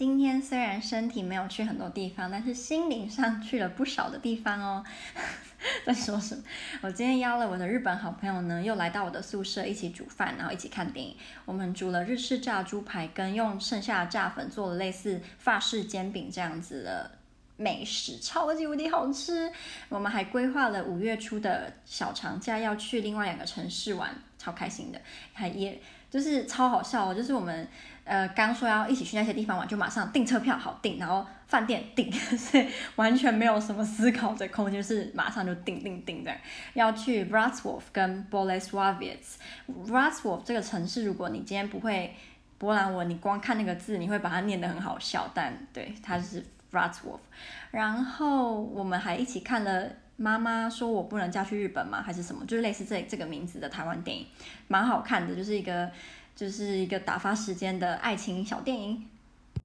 今天虽然身体没有去很多地方，但是心灵上去了不少的地方哦。在说什么？我今天邀了我的日本好朋友呢，又来到我的宿舍一起煮饭，然后一起看电影。我们煮了日式炸猪排，跟用剩下的炸粉做了类似法式煎饼这样子的美食，超级无敌好吃。我们还规划了五月初的小长假要去另外两个城市玩，超开心的，还也。就是超好笑哦，就是我们呃刚说要一起去那些地方玩，就马上订车票好订，然后饭店订，所以完全没有什么思考的空间，就是马上就订订订这样。要去 Wrocław 跟 Bolesławiec。Wrocław 这个城市，如果你今天不会波兰文，你光看那个字，你会把它念得很好笑，但对，它是 Frat Wolf，。然后我们还一起看了。妈妈说：“我不能嫁去日本吗？还是什么？就是类似这这个名字的台湾电影，蛮好看的，就是一个就是一个打发时间的爱情小电影。